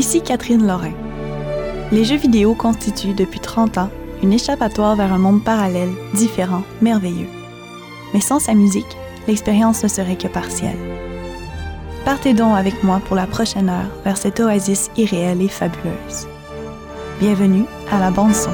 Ici Catherine Lorrain. Les jeux vidéo constituent depuis 30 ans une échappatoire vers un monde parallèle, différent, merveilleux. Mais sans sa musique, l'expérience ne serait que partielle. Partez donc avec moi pour la prochaine heure vers cette oasis irréelle et fabuleuse. Bienvenue à la bande son.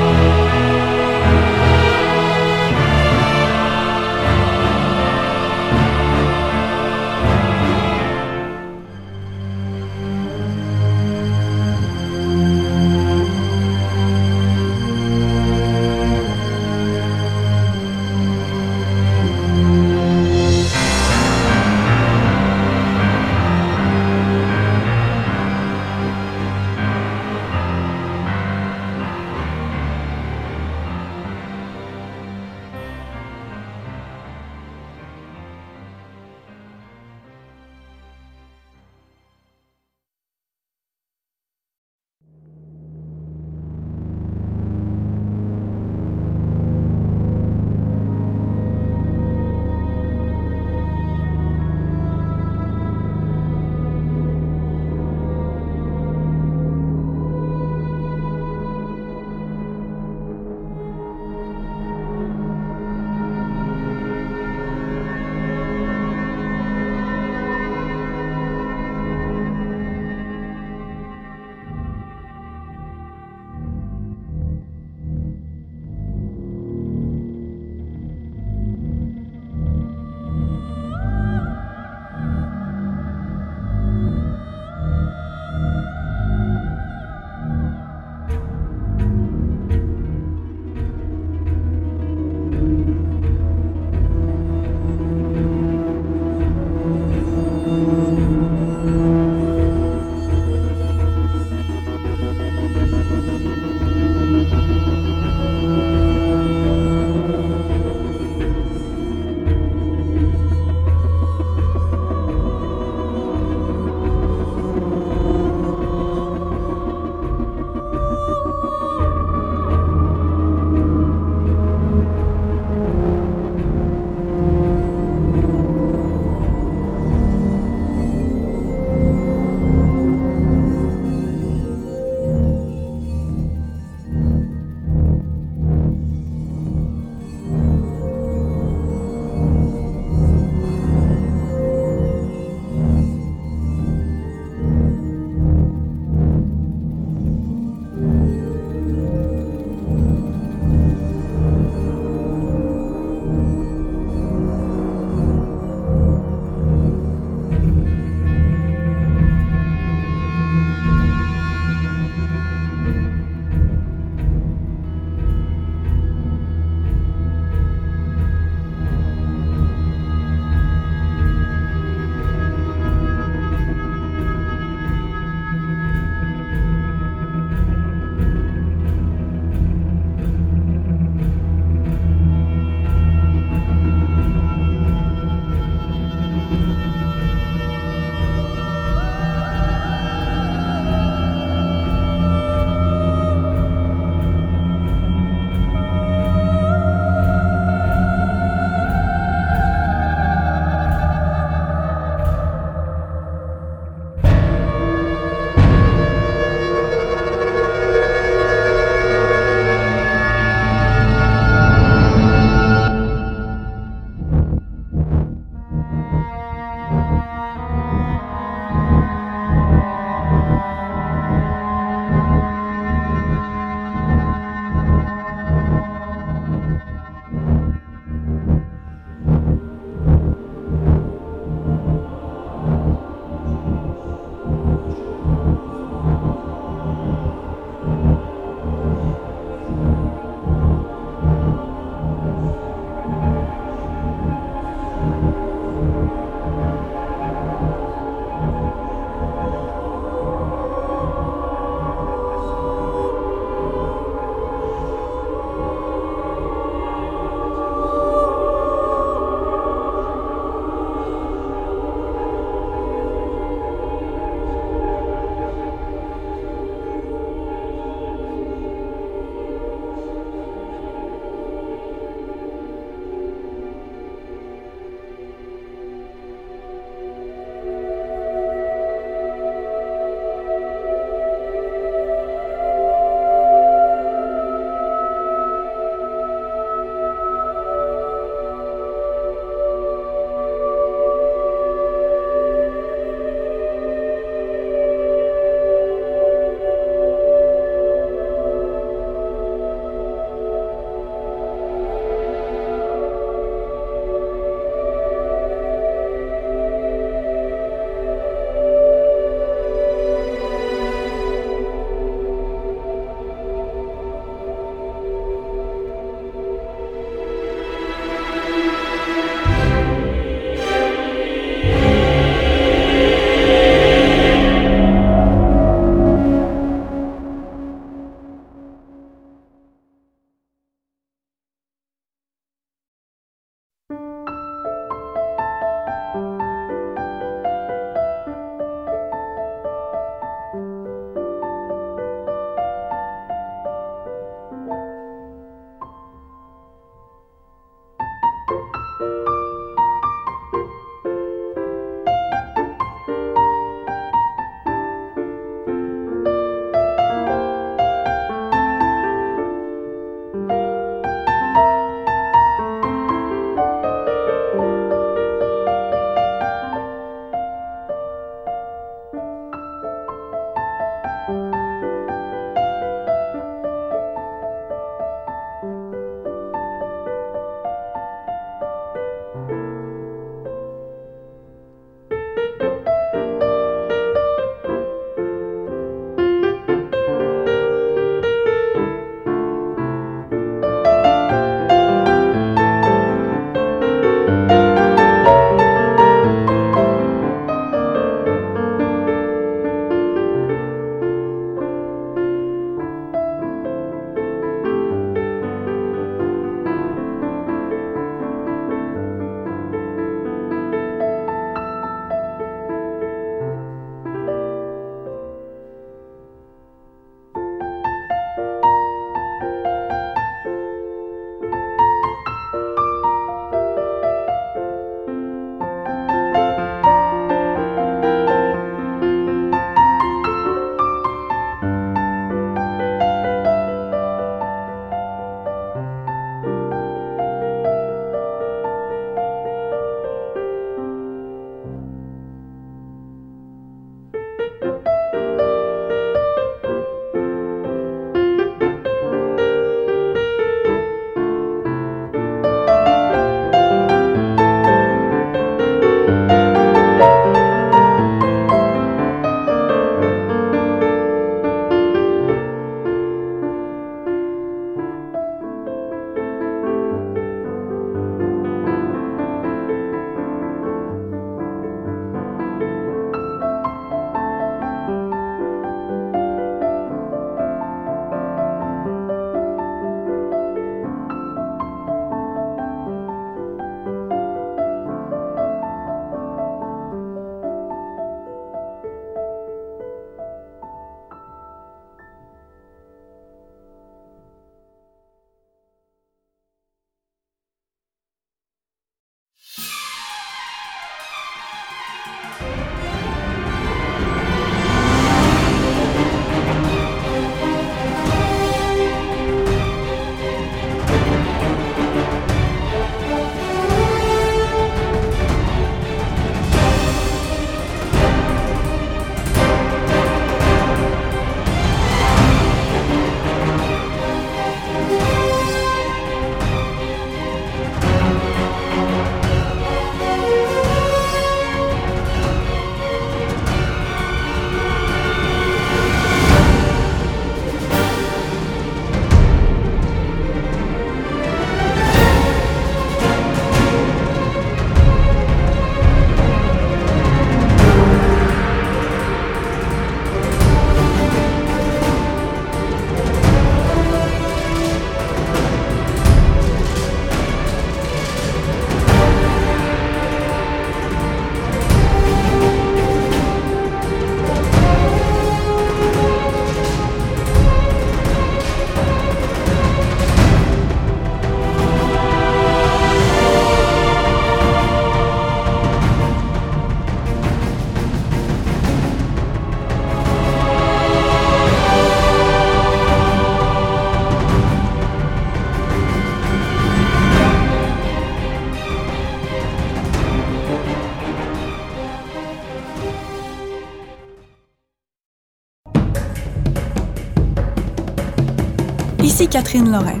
Ici Catherine Lorrain.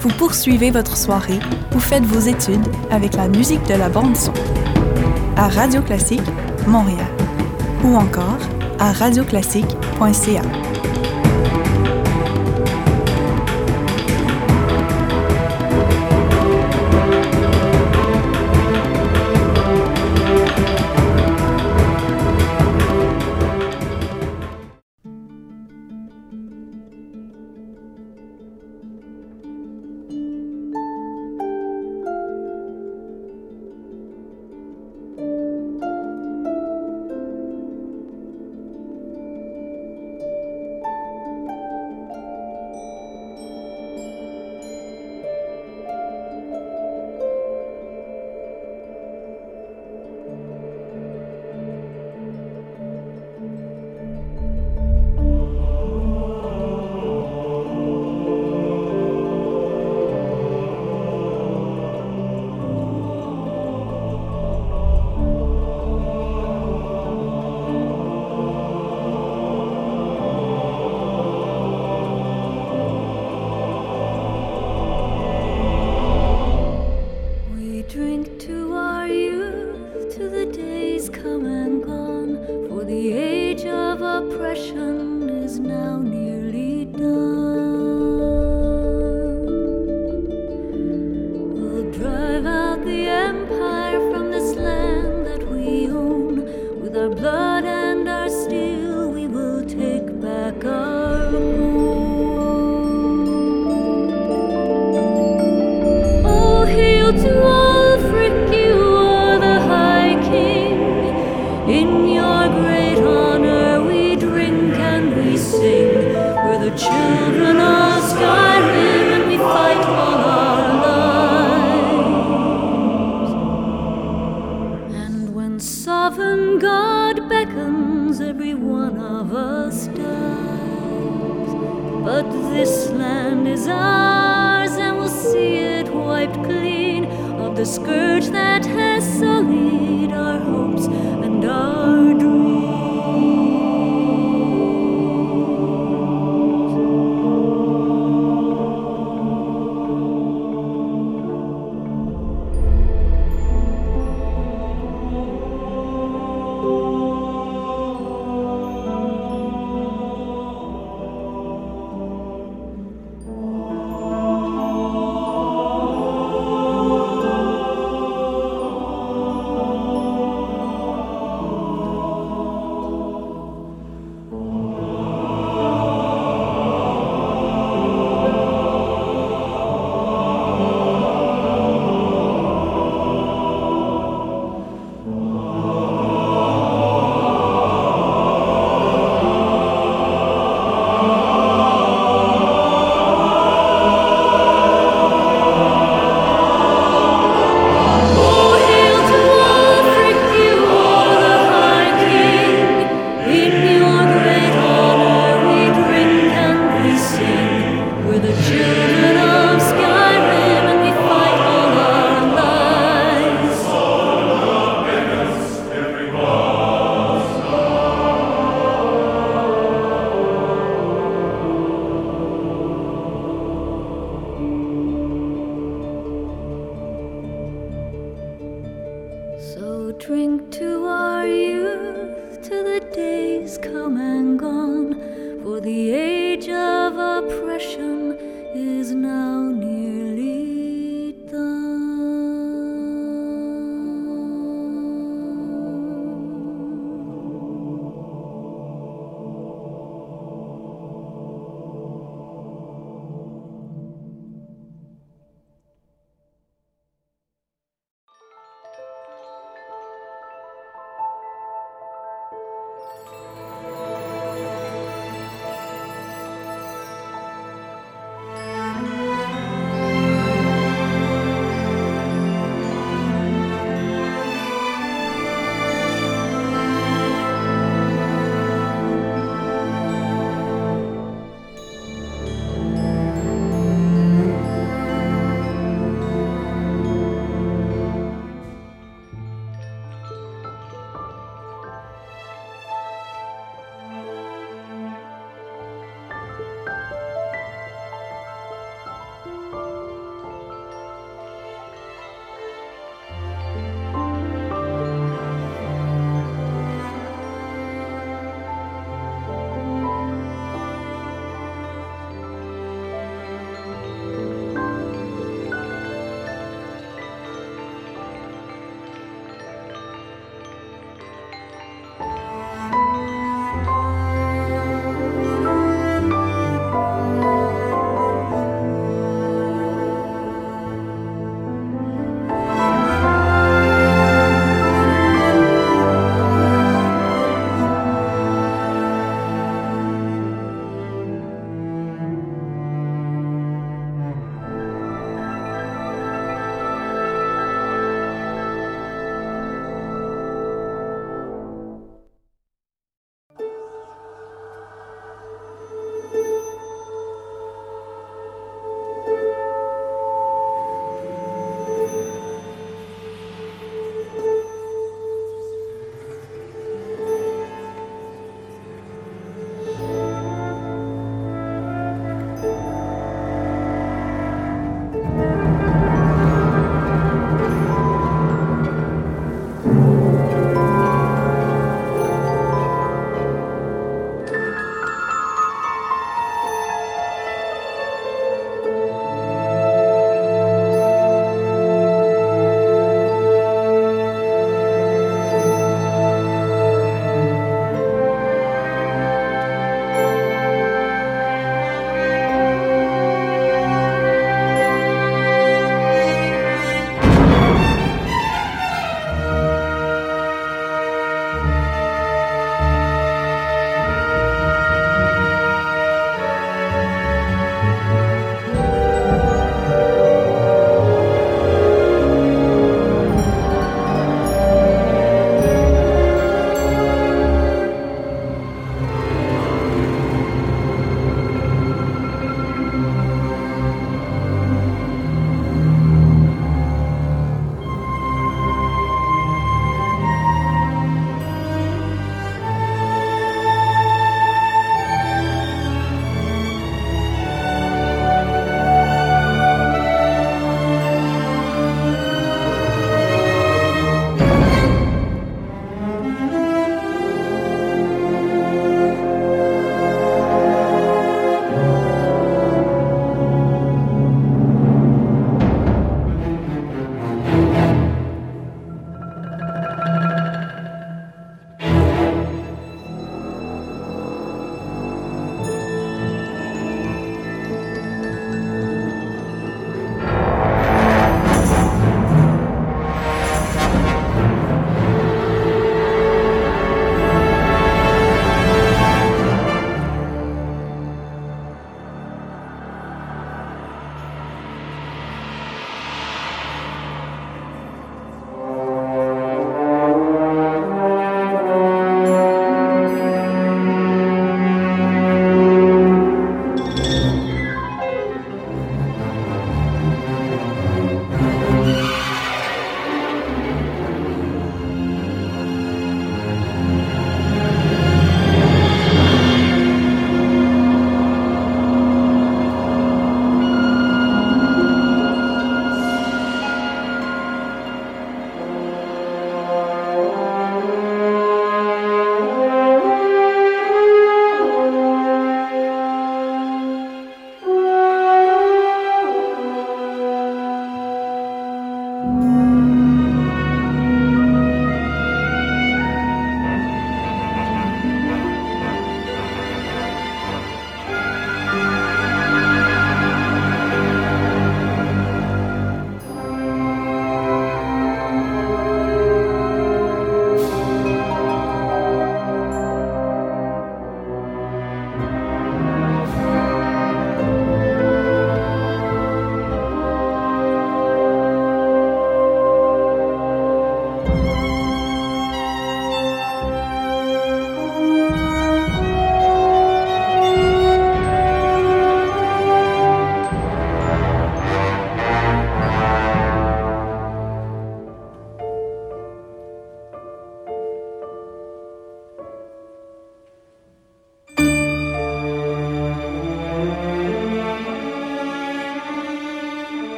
Vous poursuivez votre soirée ou faites vos études avec la musique de la bande son. À Radio Classique, Montréal. Ou encore à radioclassique.ca.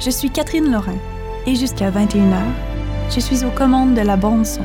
Je suis Catherine Lorrain et jusqu'à 21h, je suis aux commandes de la bande son.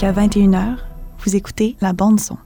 Jusqu'à 21h, vous écoutez la bande son.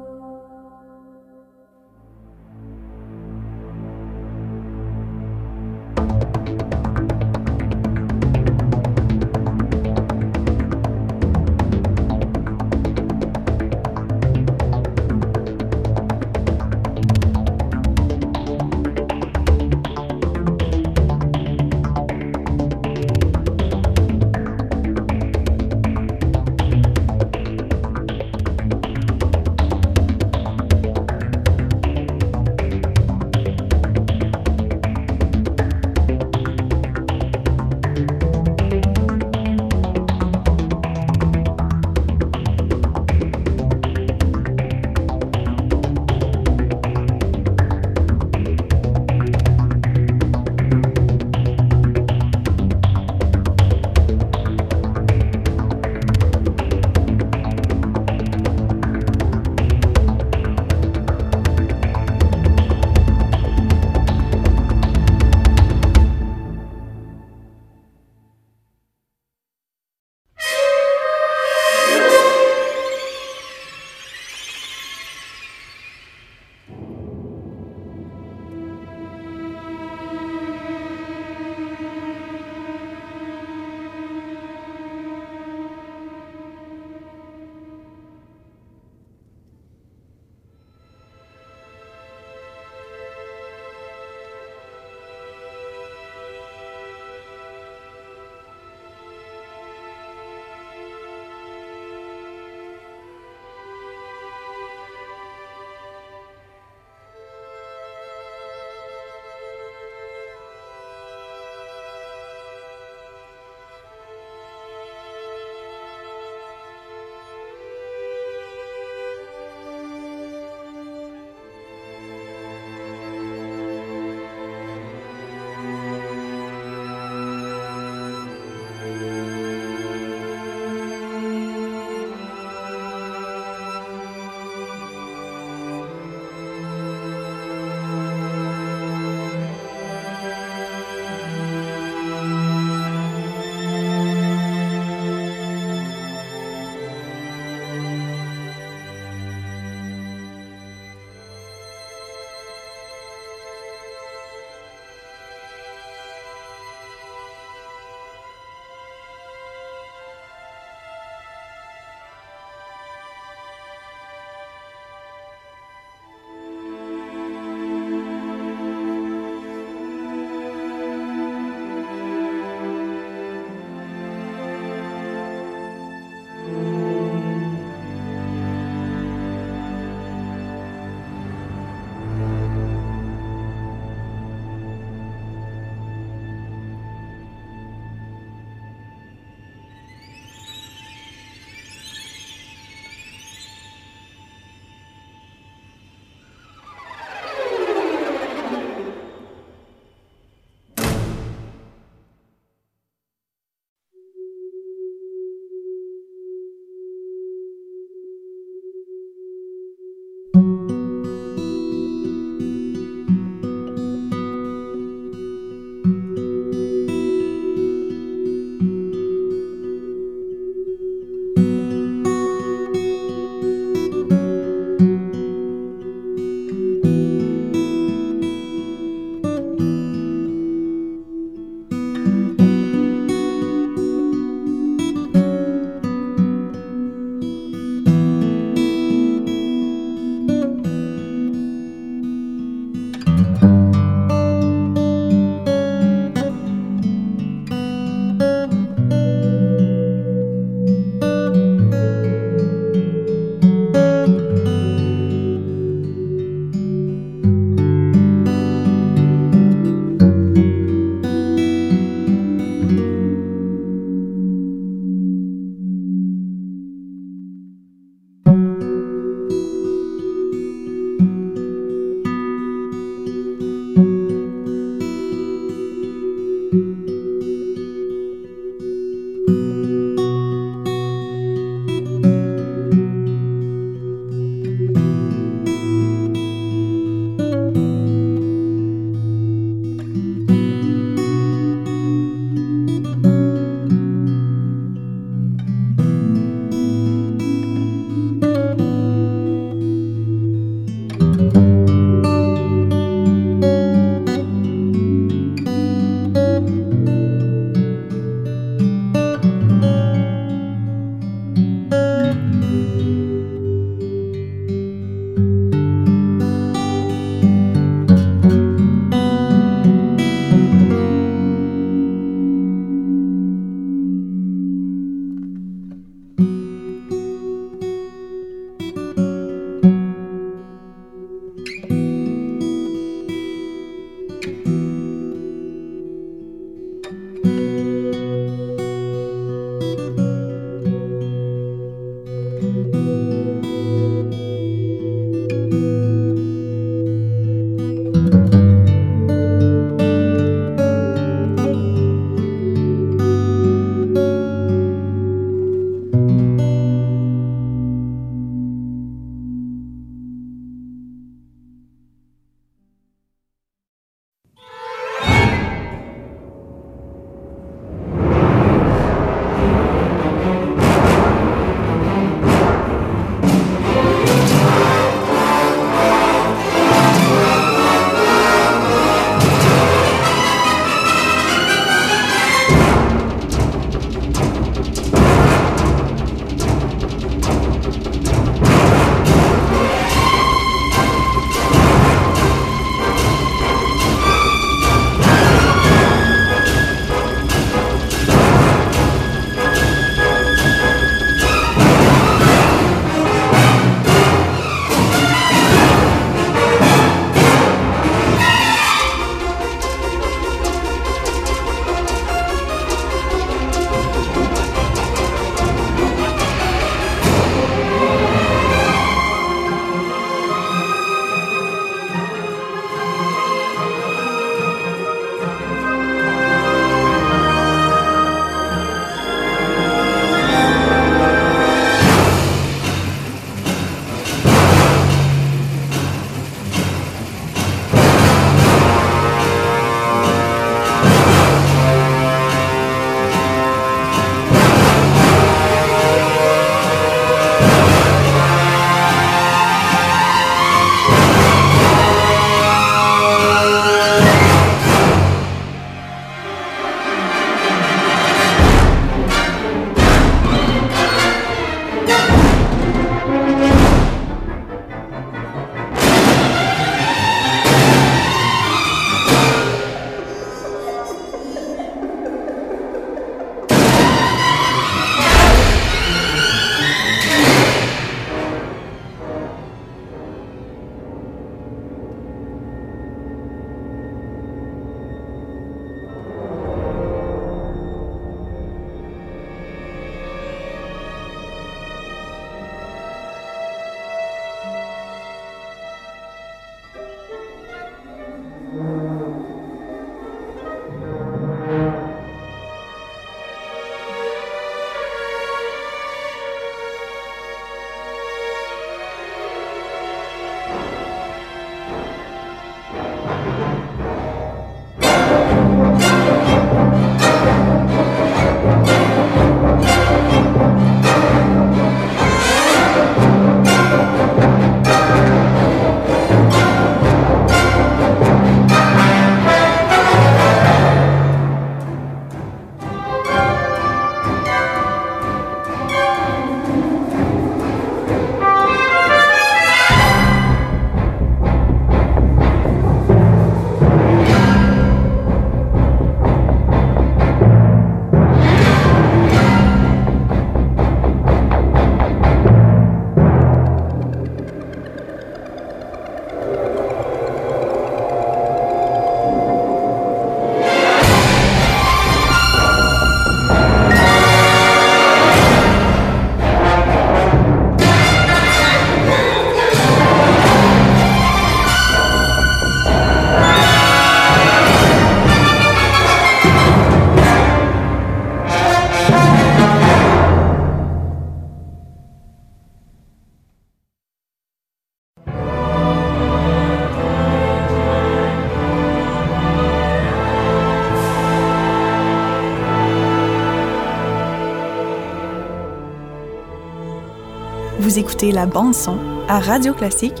Écoutez la bande son à Radio Classique,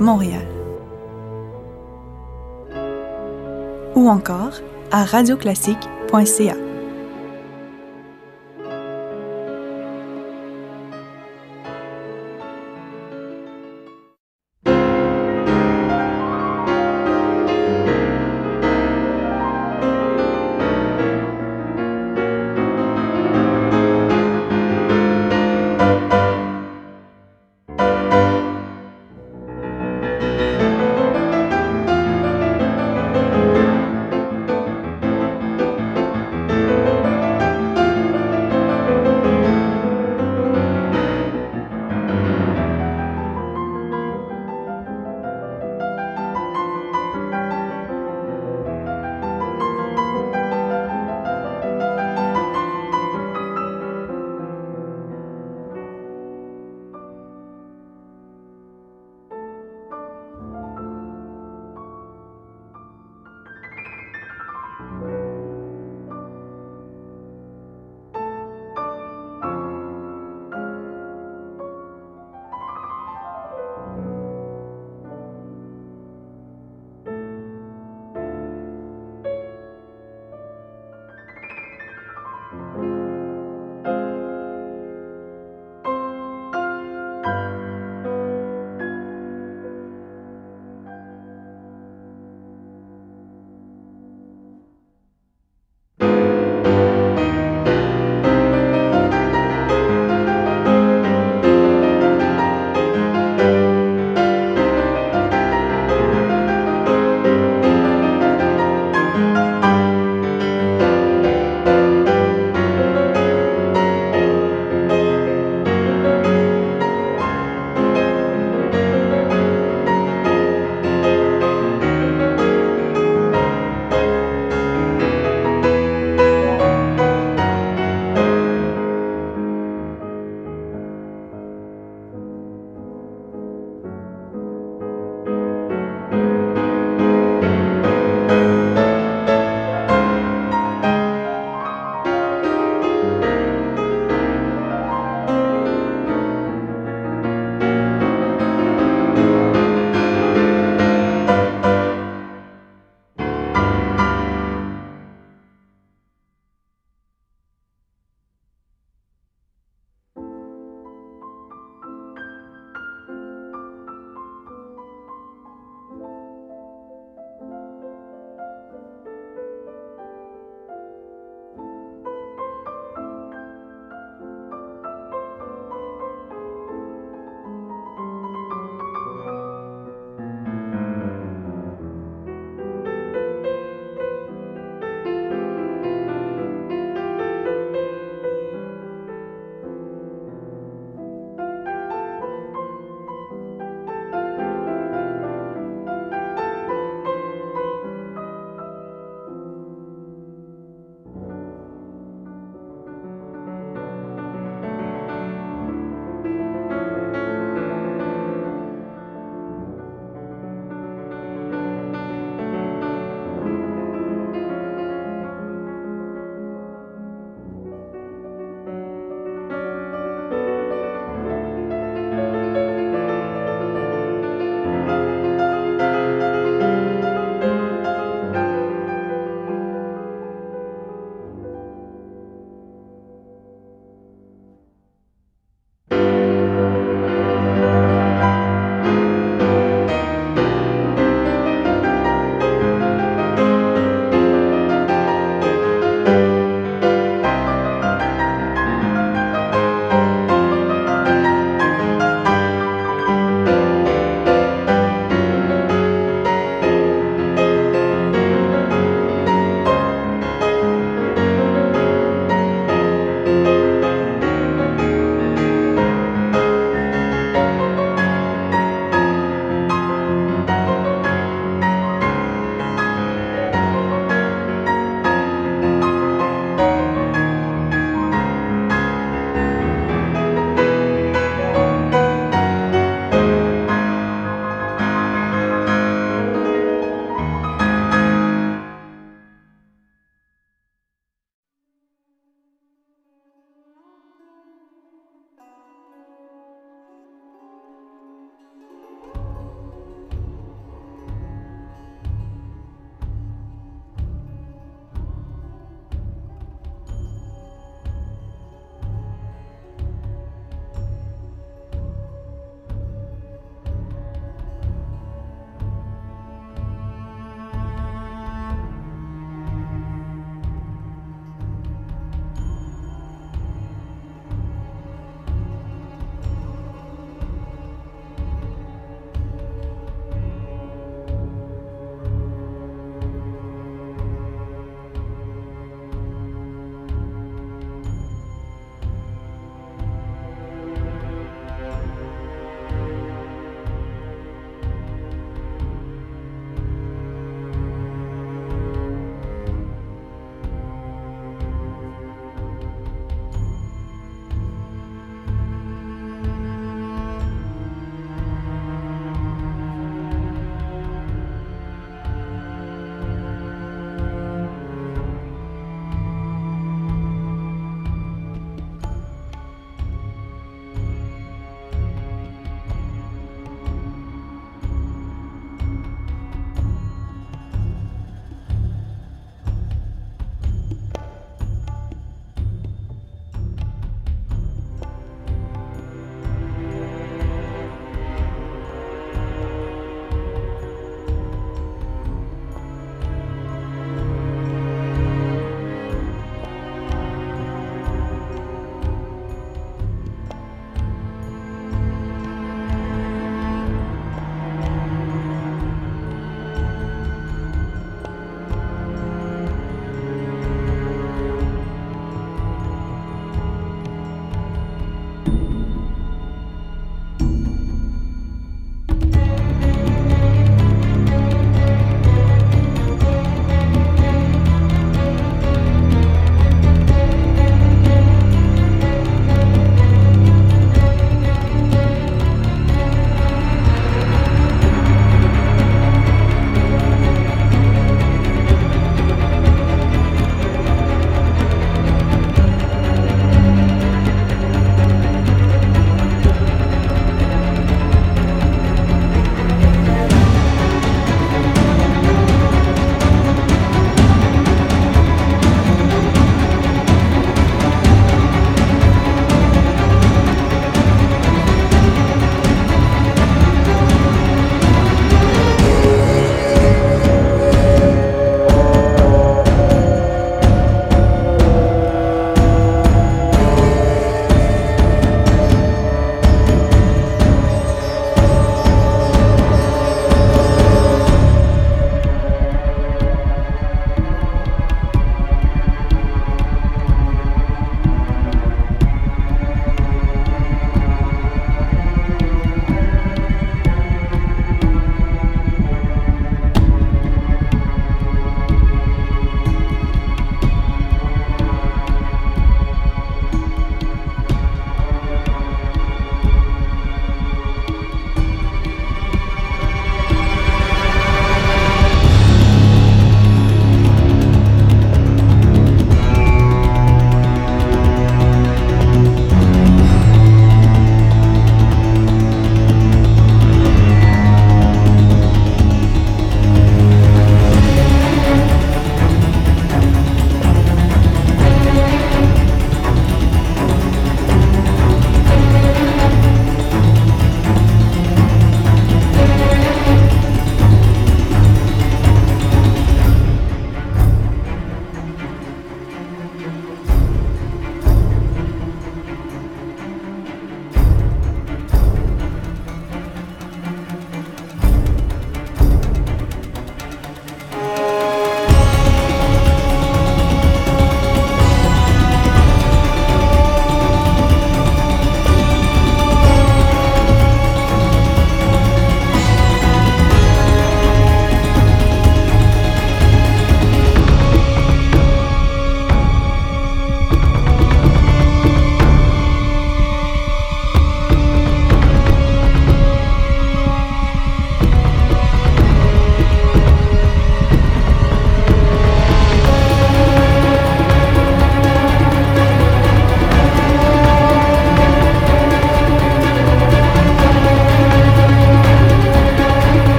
Montréal. Ou encore à radioclassique.ca.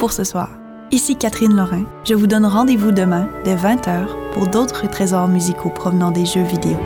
pour ce soir. Ici Catherine Lorrain. Je vous donne rendez-vous demain dès 20h pour d'autres trésors musicaux provenant des jeux vidéo.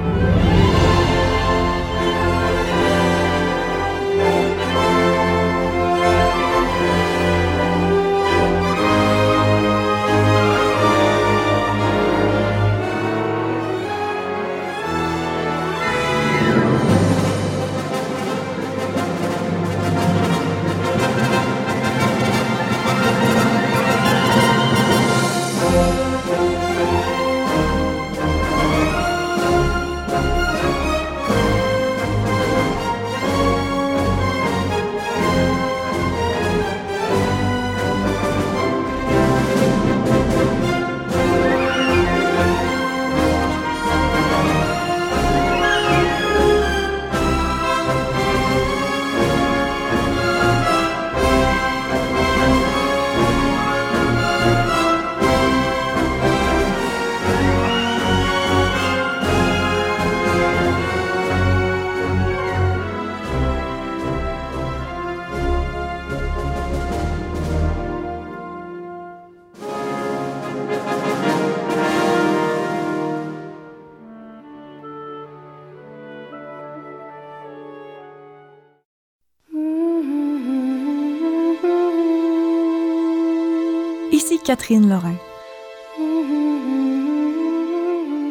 Catherine Lorrain.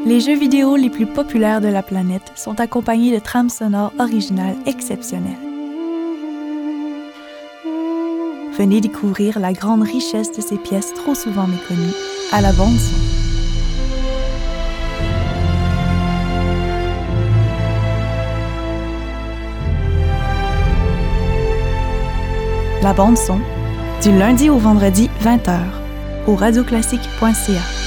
Les jeux vidéo les plus populaires de la planète sont accompagnés de trames sonores originales exceptionnelles. Venez découvrir la grande richesse de ces pièces trop souvent méconnues à la bande son. La bande son, du lundi au vendredi 20h au radioclassique.ca.